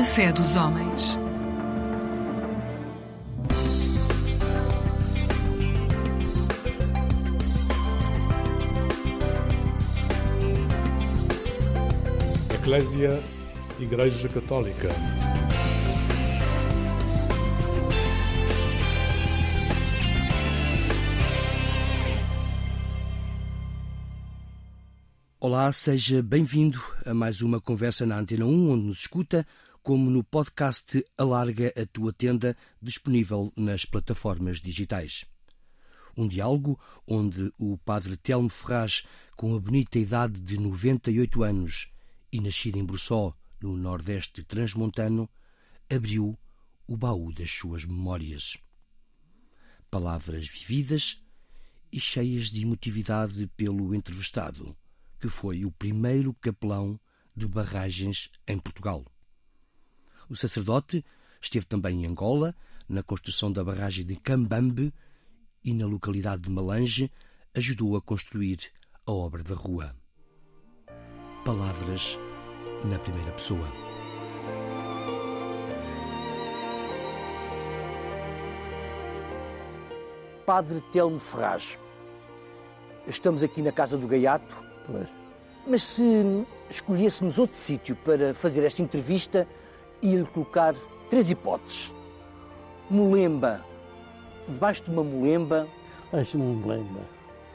A fé dos homens. Eclésia Igreja Católica. Olá, seja bem-vindo a mais uma conversa na Antena 1, onde nos escuta, como no podcast Alarga a Tua Tenda, disponível nas plataformas digitais. Um diálogo onde o padre Telmo Ferraz, com a bonita idade de 98 anos e nascido em Brussó, no nordeste transmontano, abriu o baú das suas memórias. Palavras vividas e cheias de emotividade pelo entrevistado que foi o primeiro capelão de barragens em Portugal. O sacerdote esteve também em Angola, na construção da barragem de Cambambe e na localidade de Malange ajudou a construir a obra da rua. Palavras na primeira pessoa. Padre Telmo Ferraz, estamos aqui na Casa do Gaiato, mas se escolhêssemos outro sítio para fazer esta entrevista, ia-lhe colocar três hipóteses. Molemba, debaixo de uma molemba. Debaixo de uma molemba.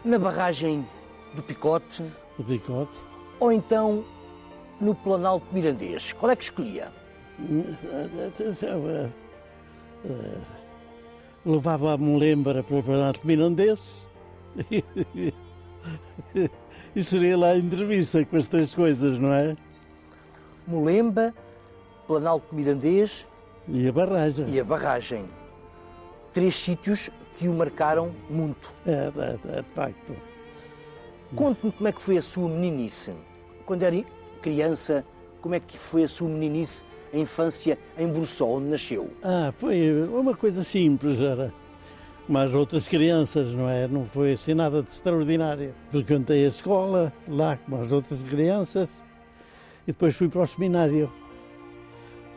Na barragem do Picote. Do Picote. Ou então no Planalto Mirandês. Qual é que escolhia? Levava a molemba para o Planalto Mirandês. e seria lá a entrevista com as três coisas, não é? Molemba, Planalto Mirandês e a barragem. E a barragem. Três sítios que o marcaram muito. É, é, é de facto. Conte-me como é que foi a sua meninice. Quando era criança, como é que foi a sua meninice, a infância em Brussó, onde nasceu? Ah, foi uma coisa simples, era mas outras crianças, não é? Não foi assim nada de extraordinário. Frequentei a escola lá com as outras crianças e depois fui para o seminário.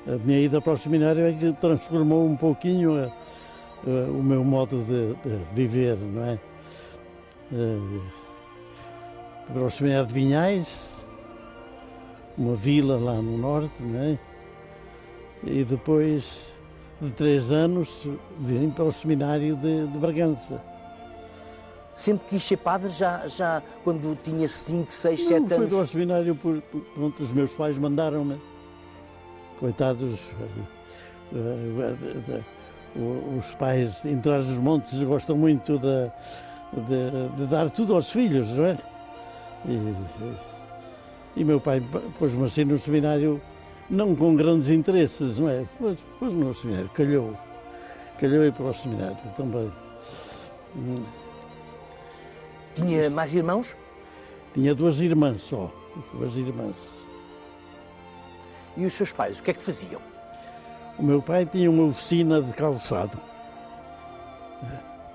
A minha ida para o seminário é que transformou um pouquinho a, a, o meu modo de, de, viver, não é? Uh, para o seminário de Vinhais, uma vila lá no norte, não é? E depois de três anos, vim para o seminário de, de Bragança. Sempre quis ser padre, já, já quando tinha 5, 6, 7 anos? Fui para o seminário, por, pronto, os meus pais mandaram-me. Coitados, eh, eh, eh, os pais em trás dos montes gostam muito de, de, de dar tudo aos filhos, não é? E, e meu pai pôs-me assim no seminário não com grandes interesses, não é? Mas no seminário, calhou. Calhou ir para o seminário também. Tinha mais irmãos? Tinha duas irmãs só, duas irmãs. E os seus pais, o que é que faziam? O meu pai tinha uma oficina de calçado.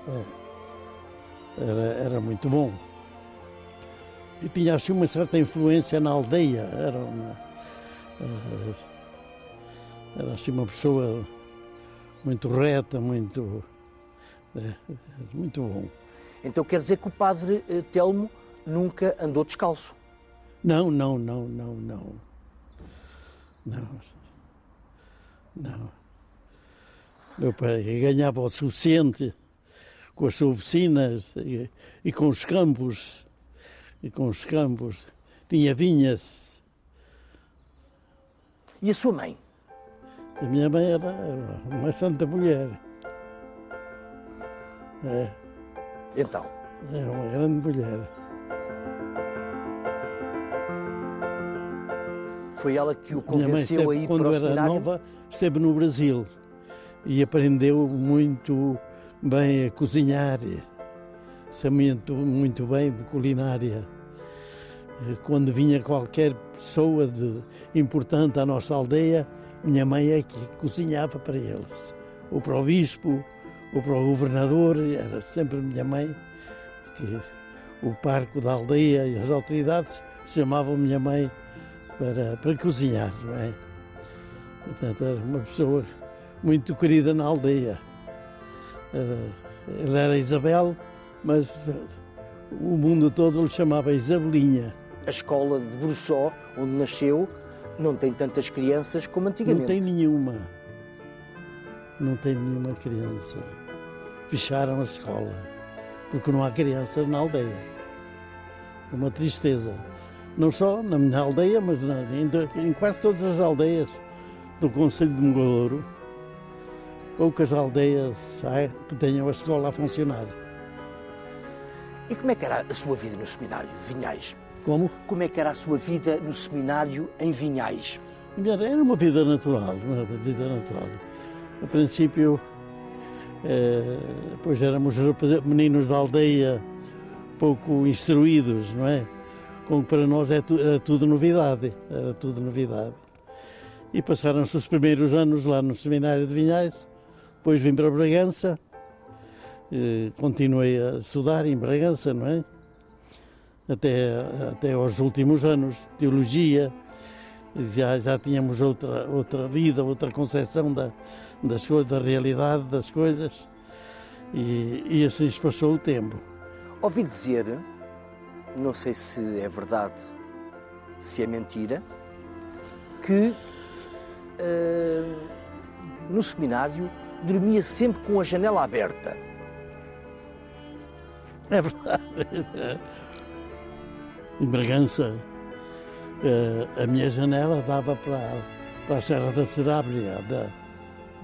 É, era, era muito bom. E tinha assim uma certa influência na aldeia. Era uma, eh, era assim uma pessoa muito reta, muito, é, muito bom. Então quer dizer que o padre eh, Telmo nunca andou descalço? Não, não, não, não, não. Não. Não. Meu pai ganhava o suficiente com as suas oficinas e, e com os campos. E com os campos. Tinha vinhas e a sua mãe? A minha mãe era uma santa mulher. É. Então? É uma grande mulher. Foi ela que o convenceu a ir para o Quando era nova, esteve no Brasil e aprendeu muito bem a cozinhar. Sabia muito, muito bem de culinária. Quando vinha qualquer pessoa de, importante à nossa aldeia, minha mãe é que cozinhava para eles. Ou para o bispo, ou para o governador, era sempre minha mãe. Que o parco da aldeia e as autoridades chamavam minha mãe para, para cozinhar, não é? Portanto, era uma pessoa muito querida na aldeia. Uh, ele era Isabel, mas uh, o mundo todo lhe chamava Isabelinha. A escola de Bruçó, onde nasceu, não tem tantas crianças como antigamente. Não tem nenhuma. Não tem nenhuma criança. Fecharam a escola, porque não há crianças na aldeia. É uma tristeza. Não só na minha aldeia, mas na, em, em, quase todas as aldeias do Conselho de Mogadouro. Poucas aldeias há que tenham a escola a funcionar. E como é que era a sua vida no seminário de Vinhais? Como? Como é que era a sua vida no seminário em Vinhais? Era uma vida natural, uma vida natural. A princípio, eh, pois éramos meninos da aldeia, pouco instruídos, não é? Como para nós é tu, era tudo novidade, era tudo novidade. E passaram-se os primeiros anos lá no seminário de Vinhais, depois vim para Bragança, continuei a estudar em Bragança, não é? Até, até aos últimos anos, teologia, já, já tínhamos outra, outra vida, outra concepção da, das coisas, da realidade das coisas, e, e assim se passou o tempo. Ouvi dizer, não sei se é verdade, se é mentira, que uh, no seminário dormia sempre com a janela aberta. É verdade. Em Bragança, uh, a minha janela dava para, para a Serra da Serábria, da,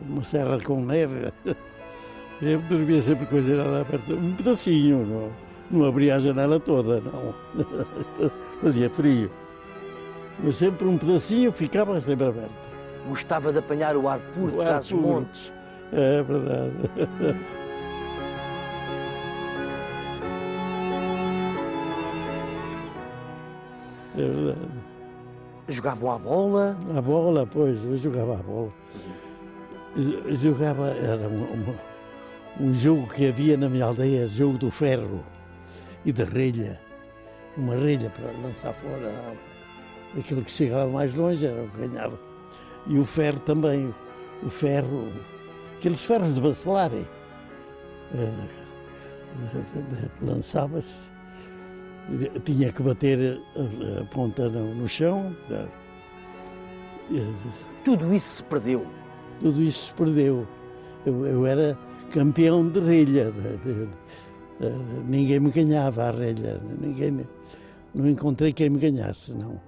uma serra com neve. Eu dormia sempre com a janela aberta, um pedacinho, não, não abria a janela toda, não. Fazia frio. Mas sempre um pedacinho ficava sempre aberto. Gostava de apanhar o ar puro de trás dos montes. É verdade. É verdade. Jogavam à bola? A bola, pois, eu jogava a bola. Eu jogava, era um, um, um, jogo que havia na minha aldeia, jogo do ferro e da relha. Uma relha para lançar fora. Aquilo que chegava mais longe era o que ganhava. E o ferro também, o ferro, aqueles ferros de bacelar. Lançava-se tinha que bater a, ponta no, no chão. Tudo isso se perdeu? Tudo isso se perdeu. Eu, eu era campeão de relha. De, ninguém me ganhava a relha. Ninguém, não encontrei quem me ganhasse, não.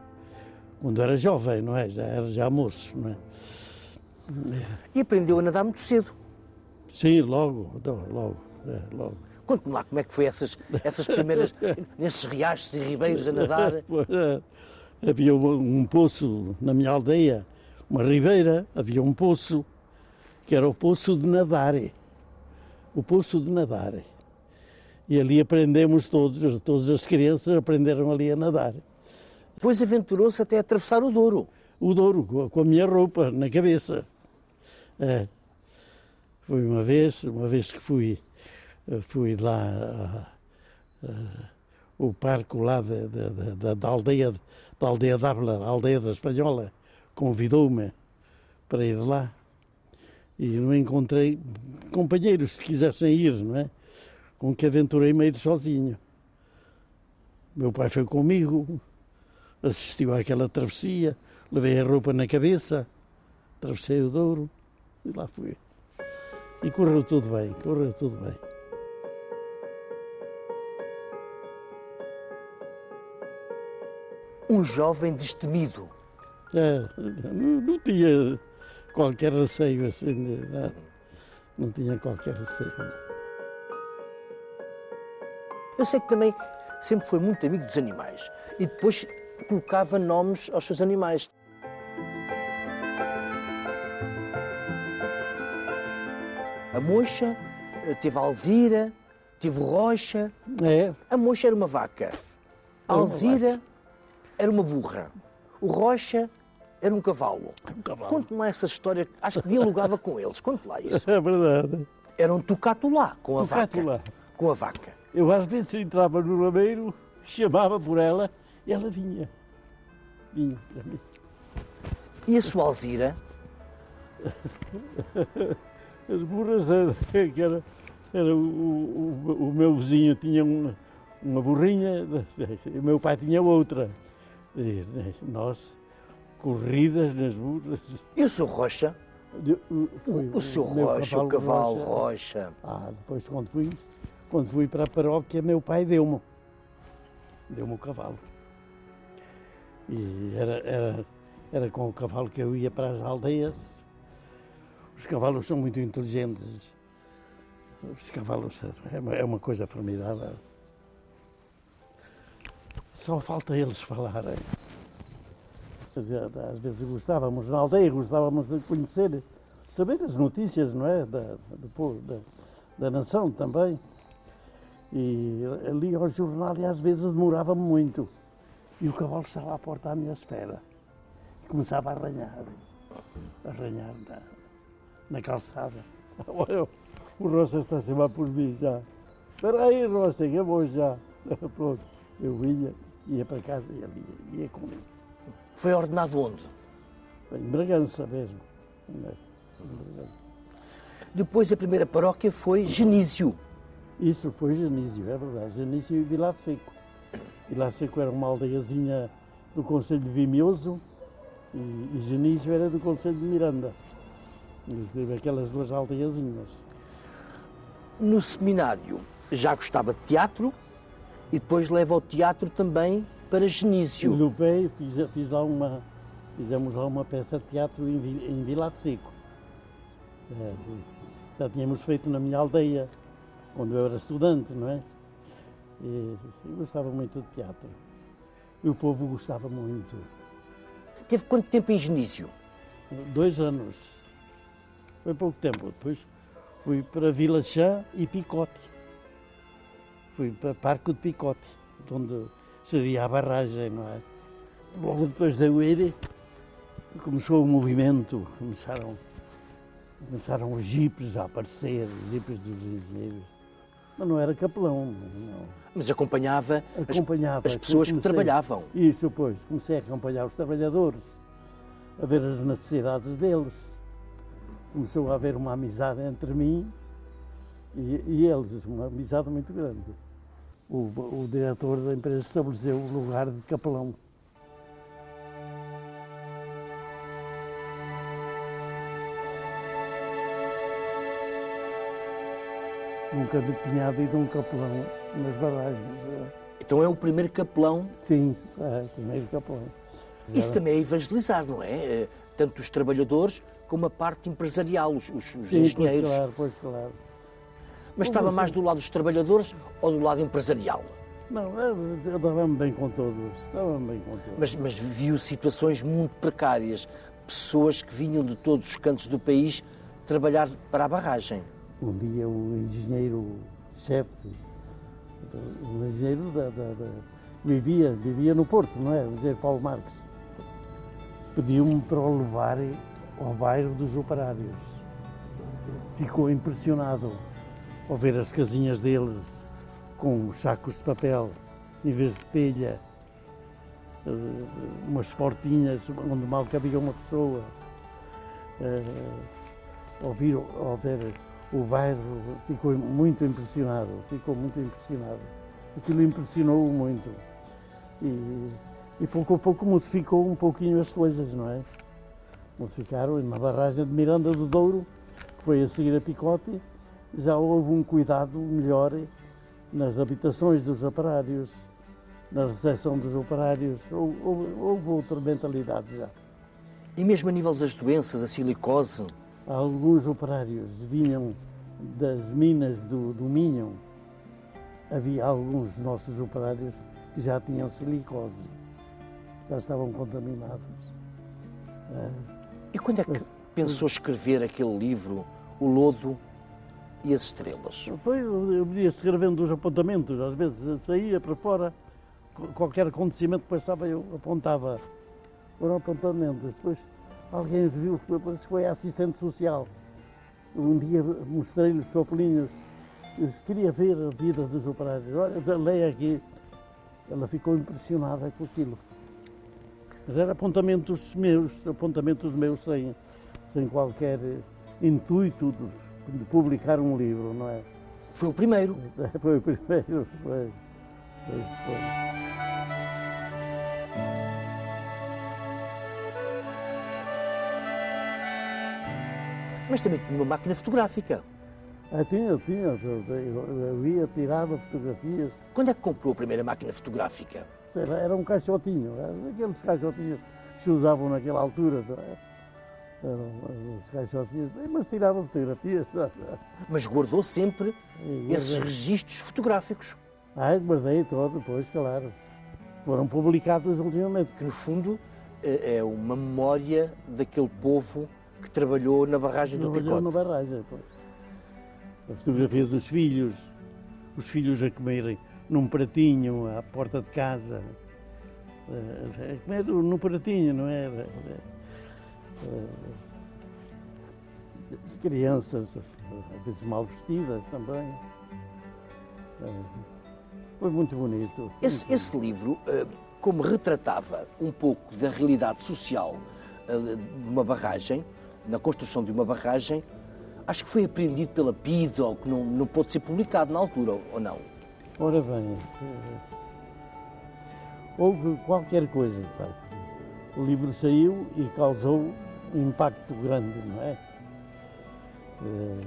Quando era jovem, não é? Já era já moço, não é? E aprendeu a nadar muito cedo? Sim, logo, logo, é, logo. Conte-me lá como é que foi essas, essas primeiras, nesses riachos e ribeiros a nadar. Havia um, um poço na minha aldeia, uma ribeira, havia um poço, que era o Poço de Nadare. O Poço de Nadare. E ali aprendemos todos, todas as crianças aprenderam ali a nadar. Depois aventurou-se até a atravessar o Douro. O Douro, com a minha roupa na cabeça. É. Foi uma vez, uma vez que fui fui lá o parque lá da, da, da, aldeia da aldeia d'Ávila, a aldeia da Espanhola, convidou-me para ir lá e não encontrei companheiros que quisessem ir, não é? Com que aventurei-me a ir sozinho. Meu pai foi comigo, assistiu àquela travessia, levei a roupa na cabeça, atravessei o Douro e lá fui. E correu tudo bem, correu tudo bem. um jovem destemido. É, não, não, tinha qualquer receio assim, não, não tinha qualquer receio. Eu sei que também sempre foi muito amigo dos animais e depois colocava nomes aos seus animais. A mocha, teve a Alzira, teve o Rocha. É. A mocha era uma vaca. A Alzira era uma burra. O Rocha era um cavalo. Um cavalo. Conte-me lá essa história, acho que dialogava com eles. Conte lá isso. É verdade. Era um tocatulá com a tocatulá. vaca. Com a vaca. Eu às vezes entrava no lameiro, chamava por ela e ela vinha. Vinha para mim. E a sua Alzira? As burras era, que era, era o, o, o meu vizinho tinha uma, uma burrinha, o meu pai tinha outra. E nós, corridas nas burras. E o seu Rocha? O, o, o seu Rocha, o cavalo Rocha. Rocha. Ah, depois quando fui, quando fui para a paróquia, meu pai deu-me. Deu-me o cavalo. E era, era, era com o cavalo que eu ia para as aldeias. Os cavalos são muito inteligentes. Os cavalos é uma, é uma coisa formidável. Só falta eles falarem. Às vezes gostávamos, na aldeia gostávamos de conhecer, saber as notícias, não é? Da, da, da nação também. E ali ao jornal e às vezes demorava muito. E o cavalo estava à porta à minha espera. E começava a arranhar, a arranhar na, na calçada. o Roça está a chamar por mim já. Espera aí, Roça, que eu vou já. Pronto, eu vinha, ia para casa e ele ia, ia comigo. Foi ordenado onde? Em Bragança mesmo. Depois a primeira paróquia foi Genísio. Isso foi Genísio, é verdade. Genísio e Vilar Seco. Vilar Seco era uma aldeiazinha do Conselho de Vimioso e, e Genísio era do Conselho de Miranda. Aquelas duas aldeiazinhas. No seminário já gostava de teatro e depois leva o teatro também para Genísio. Levei, fiz, fiz lá uma, fizemos lá uma peça de teatro em, em Vila Seco. É, já tínhamos feito na minha aldeia, quando eu era estudante, não é? E, eu gostava muito de teatro. E o povo gostava muito. Teve quanto tempo em Genísio? Dois anos. Foi pouco tempo. Depois fui para Vila Chã e Picote. Fui para Parque de Picote, onde seria a barragem, não é? Logo depois da UERE começou o movimento, começaram, começaram os jipes a aparecer, os jipes dos engenheiros. Mas não era capelão. Não. Mas acompanhava, acompanhava as, as pessoas comecei, que trabalhavam. Isso, pois. Comecei a acompanhar os trabalhadores, a ver as necessidades deles. Começou a haver uma amizade entre mim e, e eles, uma amizade muito grande o, o diretor da empresa estabeleceu o lugar de capelão. Nunca tinha havido um capelão nas barragens. Então é o primeiro capelão? Sim, é o primeiro capelão. Isso também é evangelizar, não é? Eh, tanto os trabalhadores como a parte empresarial, os, os Sim, engenheiros. Pois claro, pois claro. Mas estava mais do lado dos trabalhadores ou do lado empresarial? Não, eu dava-me bem com todos. Dava-me bem com todos. Mas, mas viu situações muito precárias. Pessoas que vinham de todos os cantos do país trabalhar para a barragem. Um dia o engenheiro-chefe, o engenheiro da, da, da, vivia, vivia no Porto, não é? O engenheiro Paulo Marques. Pediu-me para o levar ao bairro dos operários. Ficou impressionado ao ver as casinhas deles com sacos de papel em vez de telha, eh, umas portinhas onde mal cabia uma pessoa. Vir, ao ver o bairro, ficou muito impressionado, ficou muito impressionado. Aquilo impressionou-o muito. E, e pouco a pouco modificou um pouquinho as coisas, não é? Modificaram na barragem de Miranda do Douro, que foi a seguir a Picote, já houve um cuidado melhor nas habitações dos operários, na recepção dos operários, houve, houve outra mentalidade já. E mesmo a nível das doenças, a silicose? Alguns operários vinham das minas do, do Minho. Havia alguns dos nossos operários que já tinham silicose, já estavam contaminados. E quando é que pensou escrever aquele livro, O Lodo e as estrelas? Foi, eu ia escrevendo os apontamentos, às vezes saía para fora, qualquer acontecimento passava, eu apontava. Foram apontamentos. Depois alguém os viu, foi, foi a assistente social. Um dia mostrei-lhe os papelinhos, disse, queria ver a vida dos operários. Olha, leia aqui. Ela ficou impressionada com aquilo. Mas eram apontamentos meus, apontamentos meus sem, sem qualquer intuito de, de publicar um livro, não é? Foi o primeiro. Foi o primeiro, foi. foi, foi. Mas também tinha uma máquina fotográfica. Ah, tinha, tinha. Eu, ia, tirava fotografias. Quando é que comprou a primeira máquina fotográfica? Sei lá, era um caixotinho, era aqueles caixotinhos que se usavam naquela altura. é? Eram os caixotinhos, mas tirava fotografias. Mas guardou sempre E esses guardei. registros fotográficos, Ah, guardei todo, depois, claro. Foram publicados ultimamente. que no fundo é é uma memória daquele povo que trabalhou na barragem do Trabalhou na Picote. barragem. Pois. A fotografia dos filhos, os filhos a comerem num pratinho à porta de casa. A comer no pratinho, não é? Eh, eh, As crianças, às vezes mal vestidas também. Eh, Foi muito bonito. Esse, muito esse livro, como retratava um pouco da realidade social de uma barragem, na construção de uma barragem, acho que foi apreendido pela PID ou que não, não pôde ser publicado na altura, ou não? Ora bem, eh, houve qualquer coisa. de facto. O livro saiu e causou um impacto grande, não é? Eh,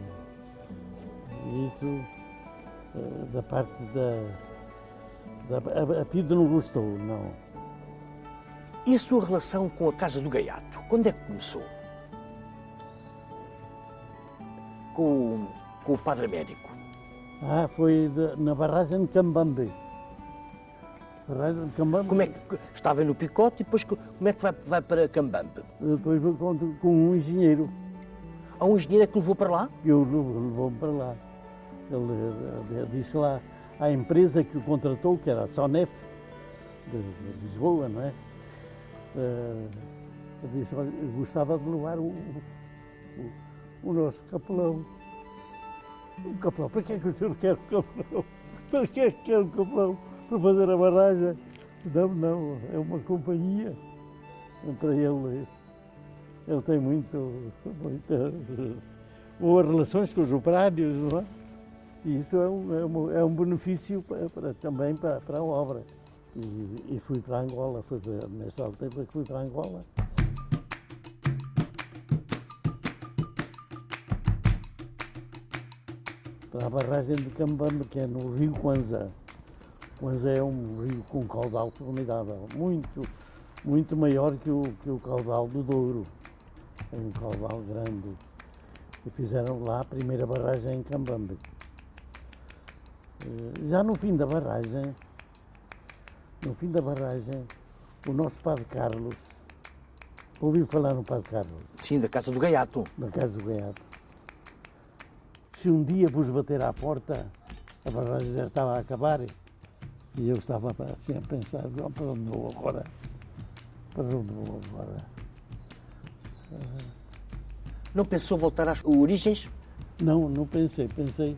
Isso eh, da parte da. da a, a PID não gostou, não. E a sua relação com a Casa do Gaiato? Quando é que começou? Com, o- com o Padre Américo. Ah, foi de- na barragem de Cambambe. Barragem de Cambambe. Como é que estava no Picote e depois co- como é que vai, vai para Cambambe? Depois foi com, com um engenheiro. Há um engenheiro é que levou para lá? eu levou-me para lá. Ele eh, disse lá à empresa que o contratou, que era a Sonef, de, de Lisboa, não é? Ele disse, olha, eu gostava de levar o, o, o nosso capelão. O capelão, para que é que o senhor quer o capelão? Para que é que quer o capelão? Para fazer a barragem? Não, não, é uma companhia. Entre ele ele tem muito, muitas boas relações com os operários, não é? E isso é um, é um, é um benefício para, para- também para, para a obra. E, e fui para Angola, foi nessa altura que fui para Angola. Para a barragem de Cambambe, que é no rio Kwanza. Kwanza é um rio com caudal formidável, muito, muito maior que o, que o caudal do Douro é um caudal grande. E fizeram lá a primeira barragem em Cambambe. Eh, Já no fim da barragem, no fim da barragem, o nosso Padre Carlos, ouviu falar no Padre Carlos, Sim, da Casa do Gaiato. na casa do Gaiato. Se um dia vos bater à porta, a barragem já estava a acabar e eu estava assim a pensar, "Não, para onde vou agora? Para onde vou agora? Não pensou voltar às origens? Não, não pensei. Pensei.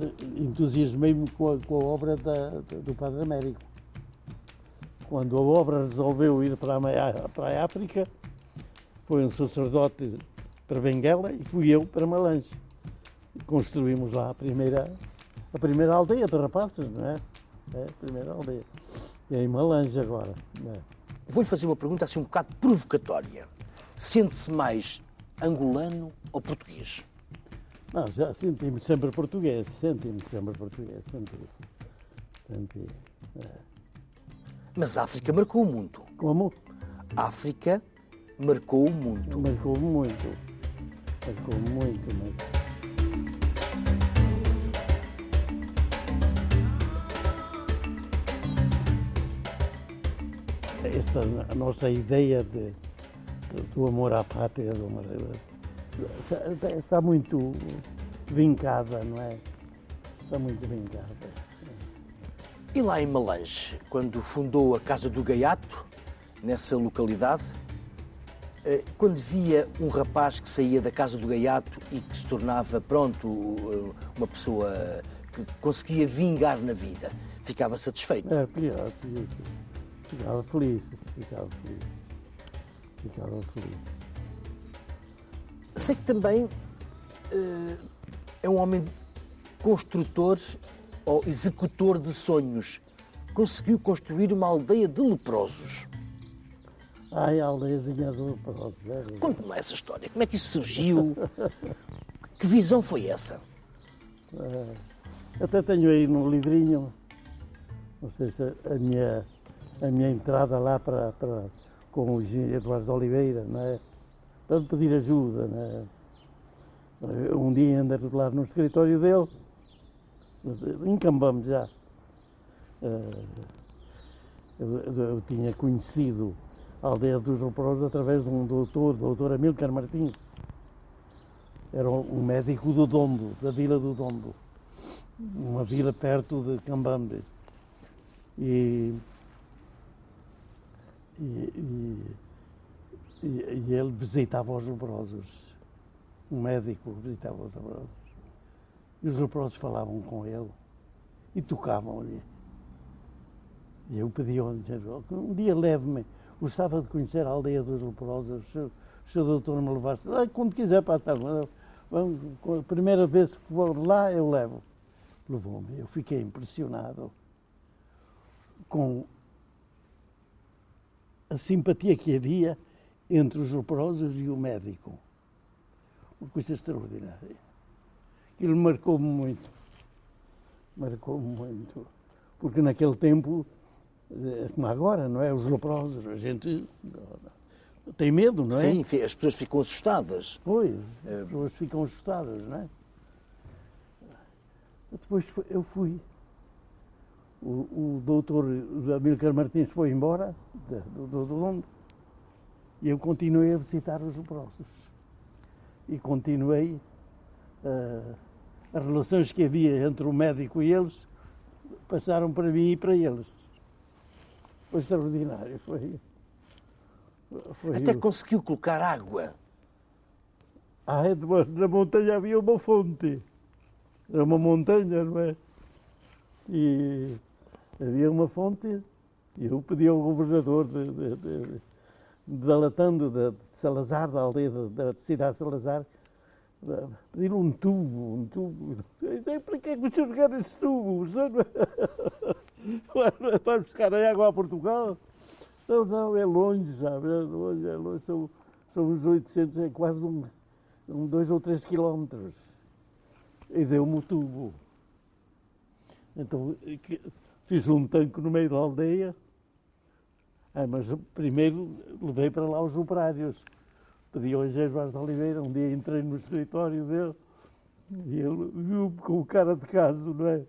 eh, Entusiasmei-me com a, com a obra da- do Padre Américo. Quando a obra resolveu ir para a, para a África, foi um sacerdote para Benguela e fui eu para Malange. E construímos lá a primeira, a primeira aldeia de rapazes, não é? É, a primeira aldeia. E é em Malange agora. é? Vou-lhe fazer uma pergunta assim um bocado provocatória. Sente-se mais angolano ou português? Não, já senti-me sempre português, senti-me sempre português, senti. senti. Mas a África marcou o mundo. Como? A África marcou o mundo. Marcou muito. Marcou muito, mas. Esta nossa ideia de, do amor à pátria está, muito vincada, não é? Está muito vincada. E lá em Malange, quando fundou a Casa do Gaiato, nessa localidade, quando via um rapaz que saía da Casa do Gaiato e que se tornava, pronto, eh, uma pessoa que conseguia vingar na vida, ficava satisfeito. É, pior. Ficava feliz, ficava feliz. Ficava feliz. Sei que também uh, é um homem construtor ou executor de sonhos. Conseguiu construir uma aldeia de leprosos. Ai, a aldeiazinha. É Conte-me essa história. Como é que isso surgiu? que visão foi essa? Uh, até tenho aí no livrinho, não sei se a minha, a minha entrada lá para, para, com o engenheiro Eduardo de Oliveira, não é? para pedir ajuda. Né? Um dia andei lá no escritório dele, encambamos já. Eh, eu, eu, tinha conhecido aldeia dos leprosos através de um doutor, doutor Amílcar Martins. Era um médico do Dondo, da vila do Dondo, uma vila perto de Cambambe. E, e, e e, ele visitava os leprosos. Um médico visitava os leprosos. E os leprosos falavam com ele e tocavam-lhe. E eu pedi ao um dia leve-me. Gostava de conhecer a aldeia dos leprosos. Se, se o doutor me levasse, ah, quando quiser para a tarde, vamos, a primeira vez que for lá, eu levo. Levou-me. Eu fiquei impressionado com a simpatia que havia entre os leprosos e o médico. Uma coisa extraordinária. Aquilo marcou-me muito. Marcou-me muito. Porque naquele tempo, como agora, não é? Os leprosos, a gente tem medo, não é? Sim, as pessoas ficam assustadas. Pois, as pessoas ficam assustadas, não é? Depois eu fui. O, o doutor Amílcar Martins foi embora do, do, do Londres e eu continuei a visitar os leprosos. E continuei uh, as relações que havia entre o médico e eles passaram para mim e para eles. Foi extraordinário. Foi, foi Até conseguiu colocar água. Ah, é na montanha havia uma fonte. Era uma montanha, não é? E havia uma fonte e eu pedi ao governador de, de, de delatando de, Salazar, da aldeia da, cidade de Salazar, pedir um tubo, um tubo. Então, para que é que me jogar esse tubo? Vai buscar a água a Portugal? Não, não, é longe, sabe? É longe, é longe. São, são uns 800, é quase um, um dois ou três quilómetros. E deu-me o tubo. Então, fiz um tanque no meio da aldeia, ah, mas primeiro levei para lá os operários. Pedi ao engenheiro Vaz de Oliveira, um dia entrei no escritório dele e ele viu-me com o cara de caso, não é?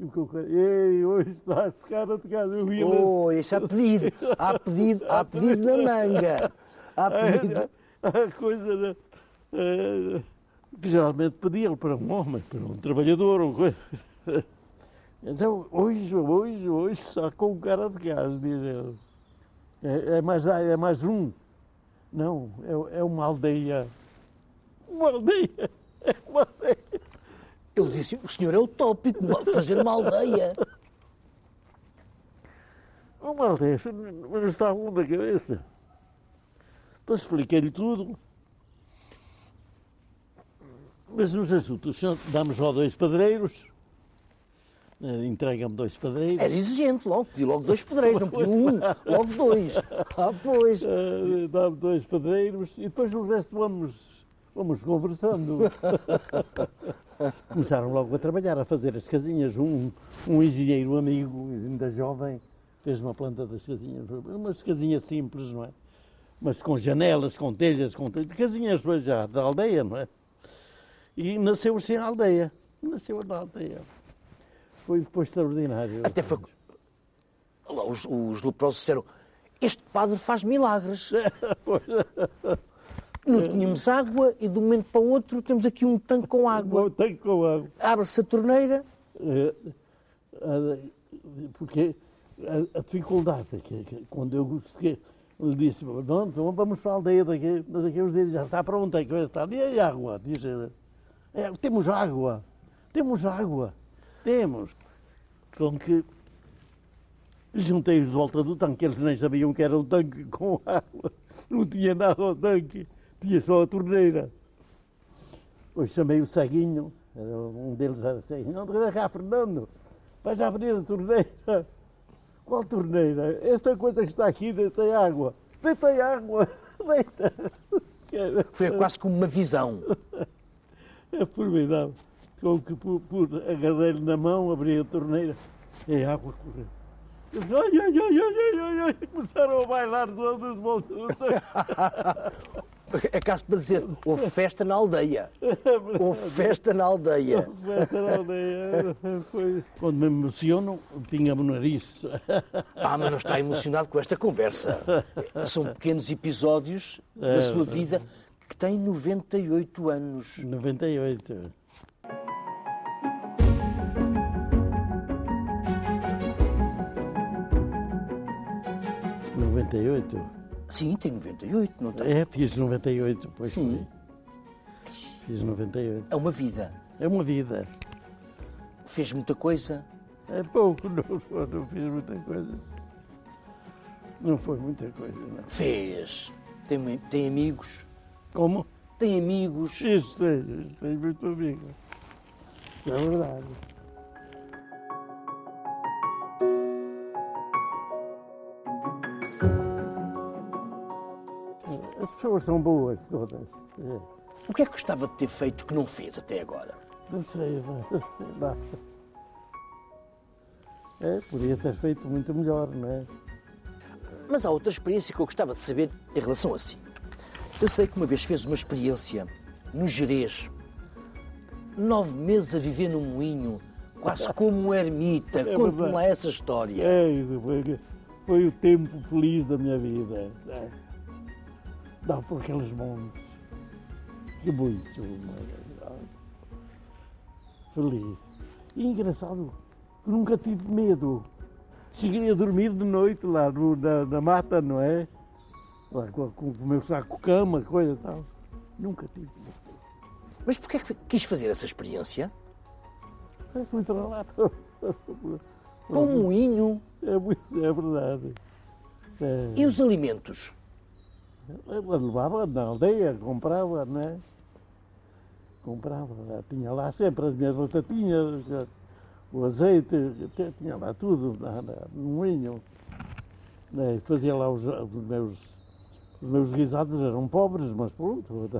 E o cara, ei, hoje estás cara de caso. Eu ia oh, isso há pedido, há pedido, há pedido na manga. Há pedido. A, coisa né? é, que geralmente pedia para um homem, para um trabalhador. Ou coisa. Então, hoje, hoje, hoje, só com o cara de casa, diz ele. É, é, mais, é mais um. Não, é, é uma aldeia. Uma aldeia! É uma aldeia! Ele disse, o senhor é utópico, fazer uma aldeia. Uma aldeia, mas está um da cabeça. Então expliquei-lhe tudo. Mas nos assuntos, damos só dois padreiros, eh, entrega-me dois pedreiros. Era exigente, logo, pedi logo dois pedreiros, não pedi um, logo dois. Ah, pois. Uh, Dá-me dois pedreiros e depois o resto vamos, vamos conversando. Começaram logo a trabalhar, a fazer as casinhas. Um, um engenheiro amigo, ainda jovem, fez uma planta das casinhas, umas casinhas simples, não é? Mas com janelas, com telhas, com telhas, casinhas já da aldeia, não é? E nasceu assim a aldeia. Nasceu na aldeia. Foi, foi extraordinário. Até foi. Lá, os, os leprosos disseram: Este padre faz milagres. Não tínhamos água e de um momento para o outro temos aqui um tanque com água. Um tanque com água. Abre-se a torneira. É, porque a, a dificuldade é que, que, quando eu ele disse, não, então vamos para a aldeia daqui, daqui uns dias, já está pronto, é que está. E a água? Diz ele. É, temos água, temos água. Temos. Com que juntei-os de volta do tanque, eles nem sabiam que era um tanque com água. Não tinha nada ao tanque, tinha só a torneira. Depois chamei o ceguinho, um deles era ceguinho. Não, de cá, Fernando, vais abrir a torneira. Qual torneira? Esta coisa que está aqui tem água. Tem água. Deita. Foi quase como uma visão. É formidável. Com que por, por agarrei-lhe na mão, abri a torneira e a água correu. Ai, ai, ai, ai, ai, ai, começaram a bailar todas as voltas. É caso para dizer, houve festa na aldeia. Houve festa na aldeia. Festa na aldeia. Foi. Quando me emociono, pinga-me no nariz. Ah, mas não está emocionado com esta conversa. São pequenos episódios da sua vida que tem 98 anos. 98. Noventa e oito? Sim, tem 98, não tem? É, fiz 98, pois Sim. foi. Fiz 98. É uma vida. É uma vida. Fez muita coisa. É pouco, não, não fiz muita coisa. Não foi muita coisa, não. Fez. Tem, tem amigos. Como? Tem amigos. Isso tem, tem muito amigo. É verdade. As pessoas são boas todas. É. O que é que gostava de ter feito que não fez até agora? Não sei, não sei. É, podia ter feito muito melhor, não é? Mas há outra experiência que eu gostava de saber em relação a si. Eu sei que uma vez fez uma experiência no Jerez, nove meses a viver num moinho, quase como um ermita. É Conte-me lá essa história. É, foi o tempo feliz da minha vida. É. Dá por aqueles montes. Que muito. Feliz. E engraçado, nunca tive medo. Cheguei a dormir de noite lá no- na, na mata, não é? Lá com, com o meu saco-cama, coisa e tal. Nunca tive medo. Mas porquê é que quis fazer essa experiência? Eu fui para lá. Com um moinho É, muito- é verdade. É. e os alimentos? Ela levava na aldeia, comprava, né? Comprava, tinha lá sempre as minhas batatinhas, o azeite, tinha lá tudo no moinho. Né? Fazia lá os, os meus, os meus guisados, eram pobres, mas pronto.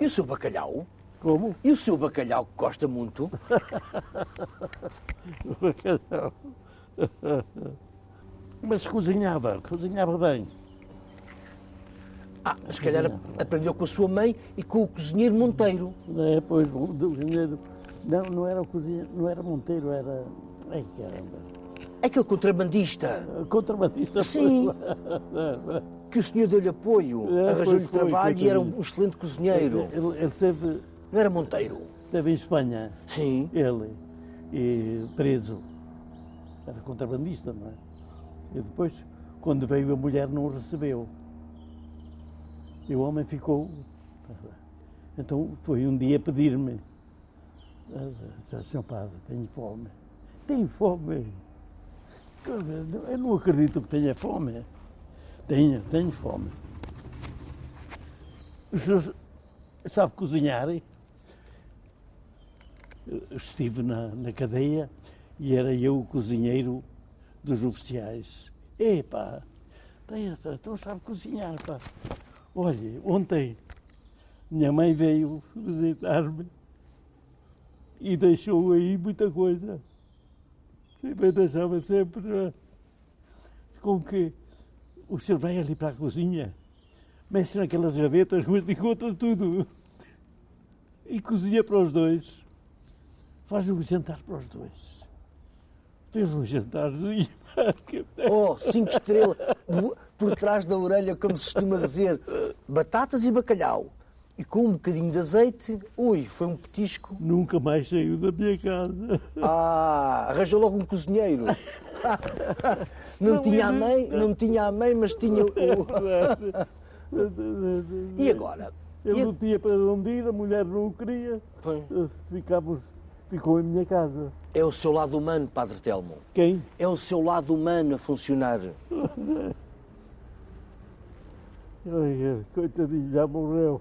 E o seu bacalhau? Como? E o seu bacalhau que gosta muito? Mas cozinhava, cozinhava bem. Ah, se calhar aprendeu com a sua mãe e com o cozinheiro Monteiro. Né? Pois, o cozinheiro, não, não era o cozinheiro, não era Monteiro, era. Ai caramba. Aquele contrabandista Contrabandista. Sim. que o senhor deu-lhe apoio, É, arranjou-lhe foi, trabalho e era um excelente cozinheiro. Ele, ele esteve, Não era Monteiro? esteve em Espanha, Sim. ele, e preso. Era contrabandista, não é? E depois, quando veio a mulher, não o recebeu. E o homem ficou. Então foi um dia pedir-me. Ah, Senhor Padre, tenho fome. Tenho fome. Eu não acredito que tenha fome. Tenho, tenho fome. O senhor sabe cozinhar? Eu estive na, na cadeia e era eu o cozinheiro dos oficiais. Tem- então sabe cozinhar, pá. Olha, ontem minha mãe veio visitar-me e deixou aí muita coisa. Sempre deixava sempre eh, com que o senhor vai ali para a cozinha, mexe naquelas gavetas, mas encontra tudo. E cozinha para os dois. Faz um jantar para os dois. Fez um jantarzinho. Oh, cinco estrelas. Por trás da orelha, como se costuma dizer, batatas e bacalhau. E com um bocadinho de azeite, ui, foi um petisco. Nunca mais saiu da minha casa. Ah, arranjou logo um cozinheiro. Não, Não, tinha a ele- mãe, não tinha a mãe, mas tinha o. E agora? Ele E a- não tinha para onde ir, a mulher não o queria. Foi. Ficámos, ficou em minha casa. É o seu lado humano, Padre Telmo. Quem? É o seu lado humano a funcionar. Coitadinho, já morreu.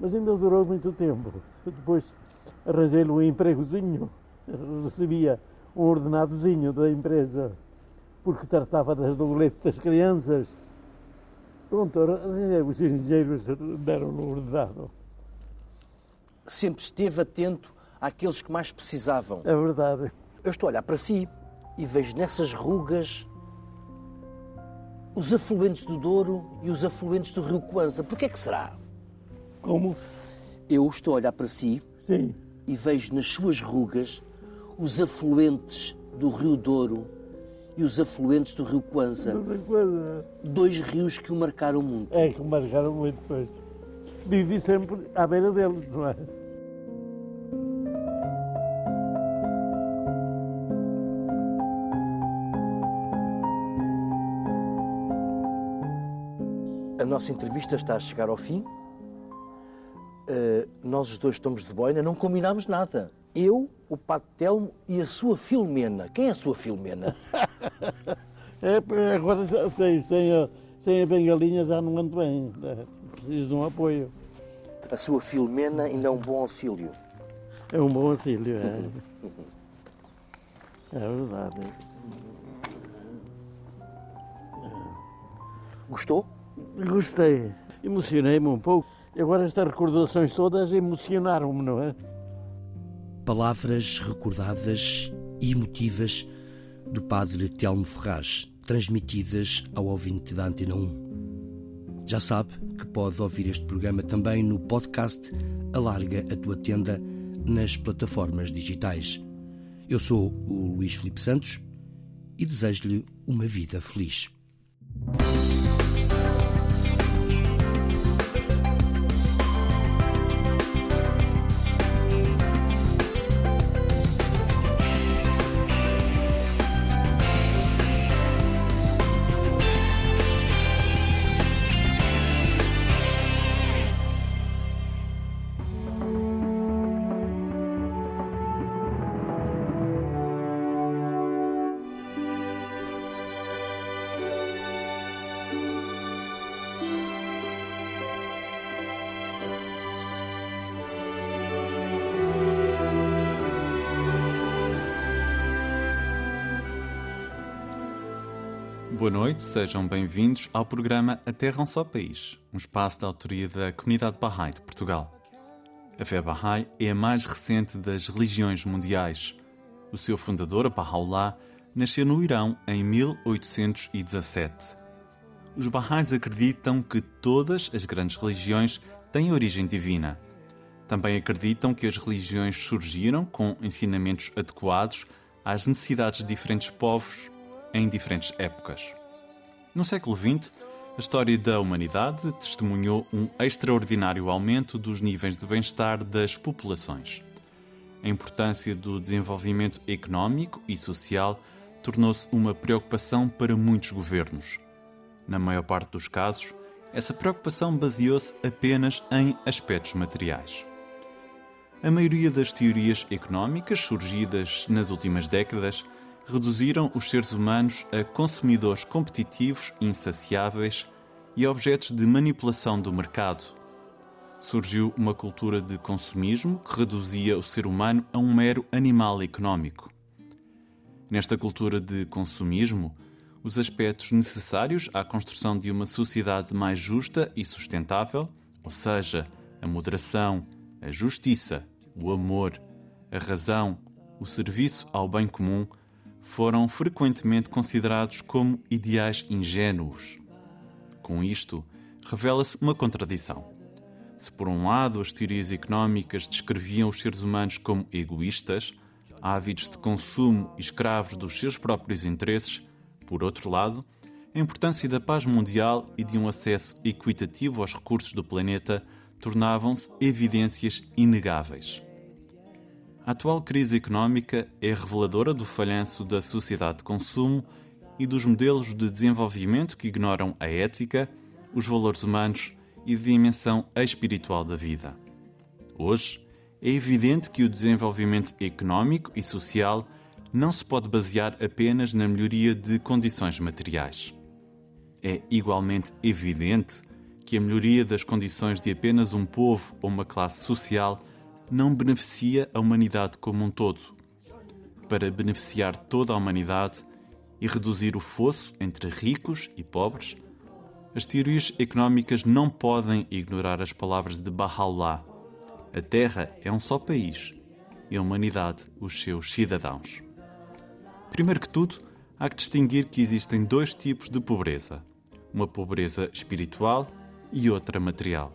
Mas ainda durou muito tempo. Depois arranjei-lhe um empregozinho, recebia um ordenadozinho da empresa, porque tratava das doletas das crianças. Pronto, os engenheiros deram-lhe o ordenado. Sempre esteve atento àqueles que mais precisavam. É verdade. Eu estou a olhar para si e vejo nessas rugas os afluentes do Douro e os afluentes do Rio Coanza. Por que é que será? Como? Eu estou a olhar para si Sim. e vejo nas suas rugas os afluentes do Rio Douro e os afluentes do Rio Coanza. Dois rios que o marcaram muito. É, que marcaram muito, pois. Vivi sempre à beira deles, não é? A nossa entrevista está a chegar ao fim. Uh, nós os dois estamos de boina, não combinámos nada. Eu, o Pato Telmo e a sua Filomena. Quem é a sua Filomena? é, agora sem, sem, a, sem a bengalinha já não ando bem. É, preciso de um apoio. A sua Filomena ainda é um bom auxílio. É um bom auxílio, é. é verdade. Gostou? Gostei. Emocionei-me um pouco. Agora estas recordações todas emocionaram-me, não é? Palavras recordadas e emotivas do padre Telmo Ferraz, transmitidas ao ouvinte da Antena 1. Já sabe que pode ouvir este programa também no podcast Alarga a Tua Tenda nas plataformas digitais. Eu sou o Luís Filipe Santos e desejo-lhe uma vida feliz. Boa noite, sejam bem-vindos ao programa A Terra um Só País, um espaço da autoria da Comunidade Bahá'í de Portugal. A fé Bahá'í é a mais recente das religiões mundiais. O seu fundador, Baha'u'llah, nasceu no Irão em 1817. Os Bahá'ís acreditam que todas as grandes religiões têm origem divina. Também acreditam que as religiões surgiram com ensinamentos adequados às necessidades de diferentes povos em diferentes épocas. No século XX, a história da humanidade testemunhou um extraordinário aumento dos níveis de bem-estar das populações. A importância do desenvolvimento económico e social tornou-se uma preocupação para muitos governos. Na maior parte dos casos, essa preocupação baseou-se apenas em aspectos materiais. A maioria das teorias económicas surgidas nas últimas décadas reduziram os seres humanos a consumidores competitivos insaciáveis e objetos de manipulação do mercado. Surgiu uma cultura de consumismo que reduzia o ser humano a um mero animal económico. Nesta cultura de consumismo, os aspectos necessários à construção de uma sociedade mais justa e sustentável, ou seja, a moderação, a justiça, o amor, a razão, o serviço ao bem comum, foram frequentemente considerados como ideais ingênuos. Com isto, revela-se uma contradição. Se, por um lado, as teorias económicas descreviam os seres humanos como egoístas, ávidos de consumo e escravos dos seus próprios interesses, por outro lado, a importância da paz mundial e de um acesso equitativo aos recursos do planeta tornavam-se evidências inegáveis. A atual crise económica é reveladora do falhanço da sociedade de consumo e dos modelos de desenvolvimento que ignoram a ética, os valores humanos e a dimensão espiritual da vida. Hoje, é evidente que o desenvolvimento económico e social não se pode basear apenas na melhoria de condições materiais. É igualmente evidente que a melhoria das condições de apenas um povo ou uma classe social não beneficia a humanidade como um todo. Para beneficiar toda a humanidade e reduzir o fosso entre ricos e pobres, as teorias económicas não podem ignorar as palavras de Baha'u'llah. A Terra é um só país e a humanidade os seus cidadãos. Primeiro que tudo, há que distinguir que existem dois tipos de pobreza: uma pobreza espiritual e outra material.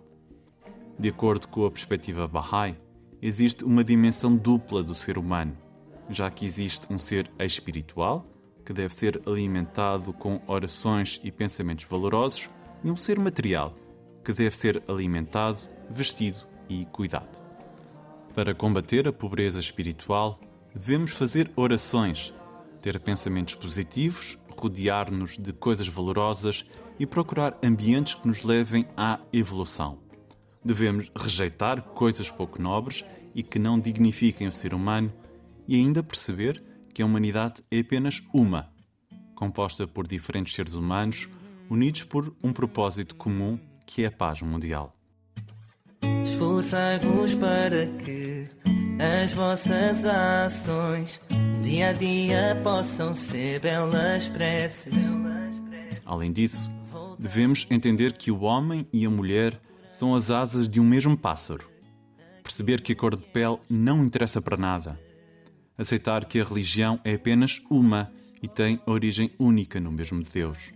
De acordo com a perspectiva Bahá'í, existe uma dimensão dupla do ser humano, já que existe um ser espiritual, que deve ser alimentado com orações e pensamentos valorosos, e um ser material, que deve ser alimentado, vestido e cuidado. Para combater a pobreza espiritual, devemos fazer orações, ter pensamentos positivos, rodear-nos de coisas valorosas e procurar ambientes que nos levem à evolução. Devemos rejeitar coisas pouco nobres e que não dignifiquem o ser humano e ainda perceber que a humanidade é apenas uma, composta por diferentes seres humanos unidos por um propósito comum que é a paz mundial. Esforçai-vos para que as vossas ações dia a dia possam ser belas preces. Além disso, devemos entender que o homem e a mulher são as asas de um mesmo pássaro. Perceber que a cor de pele não interessa para nada. Aceitar que a religião é apenas uma e tem origem única no mesmo Deus.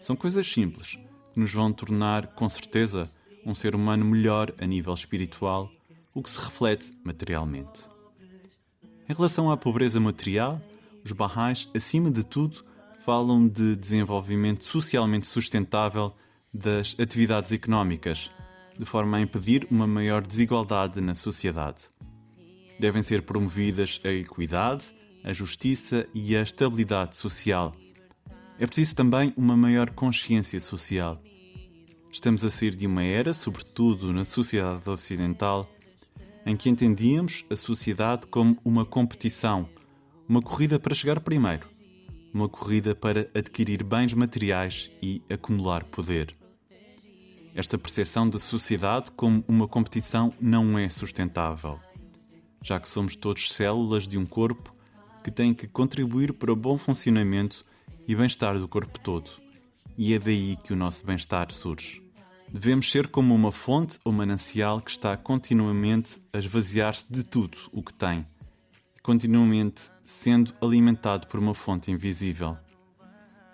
São coisas simples que nos vão tornar, com certeza, um ser humano melhor a nível espiritual, o que se reflete materialmente. Em relação à pobreza material, os Baha'is, acima de tudo, falam de desenvolvimento socialmente sustentável das atividades económicas, de forma a impedir uma maior desigualdade na sociedade. Devem ser promovidas a equidade, a justiça e a estabilidade social. É preciso também uma maior consciência social. Estamos a sair de uma era, sobretudo na sociedade ocidental, em que entendíamos a sociedade como uma competição, uma corrida para chegar primeiro, uma corrida para adquirir bens materiais e acumular poder. Esta percepção da sociedade como uma competição não é sustentável, já que somos todos células de um corpo que tem que contribuir para o bom funcionamento e bem-estar do corpo todo, e é daí que o nosso bem-estar surge. Devemos ser como uma fonte ou manancial que está continuamente a esvaziar-se de tudo o que tem, continuamente sendo alimentado por uma fonte invisível.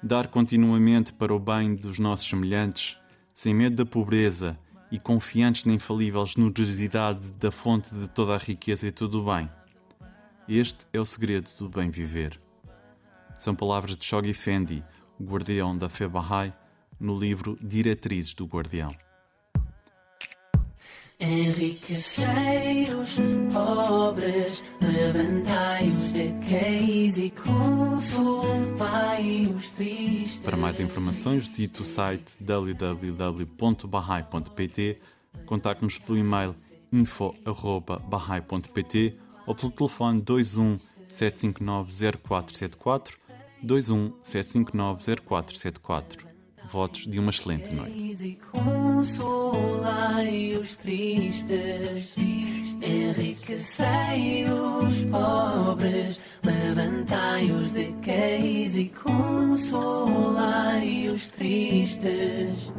Dar continuamente para o bem dos nossos semelhantes, sem medo da pobreza e confiantes na infalível generosidade da fonte de toda a riqueza e todo o bem. Este é o segredo do bem viver. São palavras de Shoghi Fendi, o guardião da fé Bahá'í, no livro Diretrizes do Guardião. Enriquecei pobres, levantai os decaís e consolai os tristes. Para mais informações, visite o site www.bahai.pt, contacte-nos pelo e-mail info.bahai.pt ou pelo telefone 21 759 0474 21 759 0474 Votos de uma excelente noite. Consolai os tristes, enriquecei os pobres, levantai os decaídos e consolai os tristes.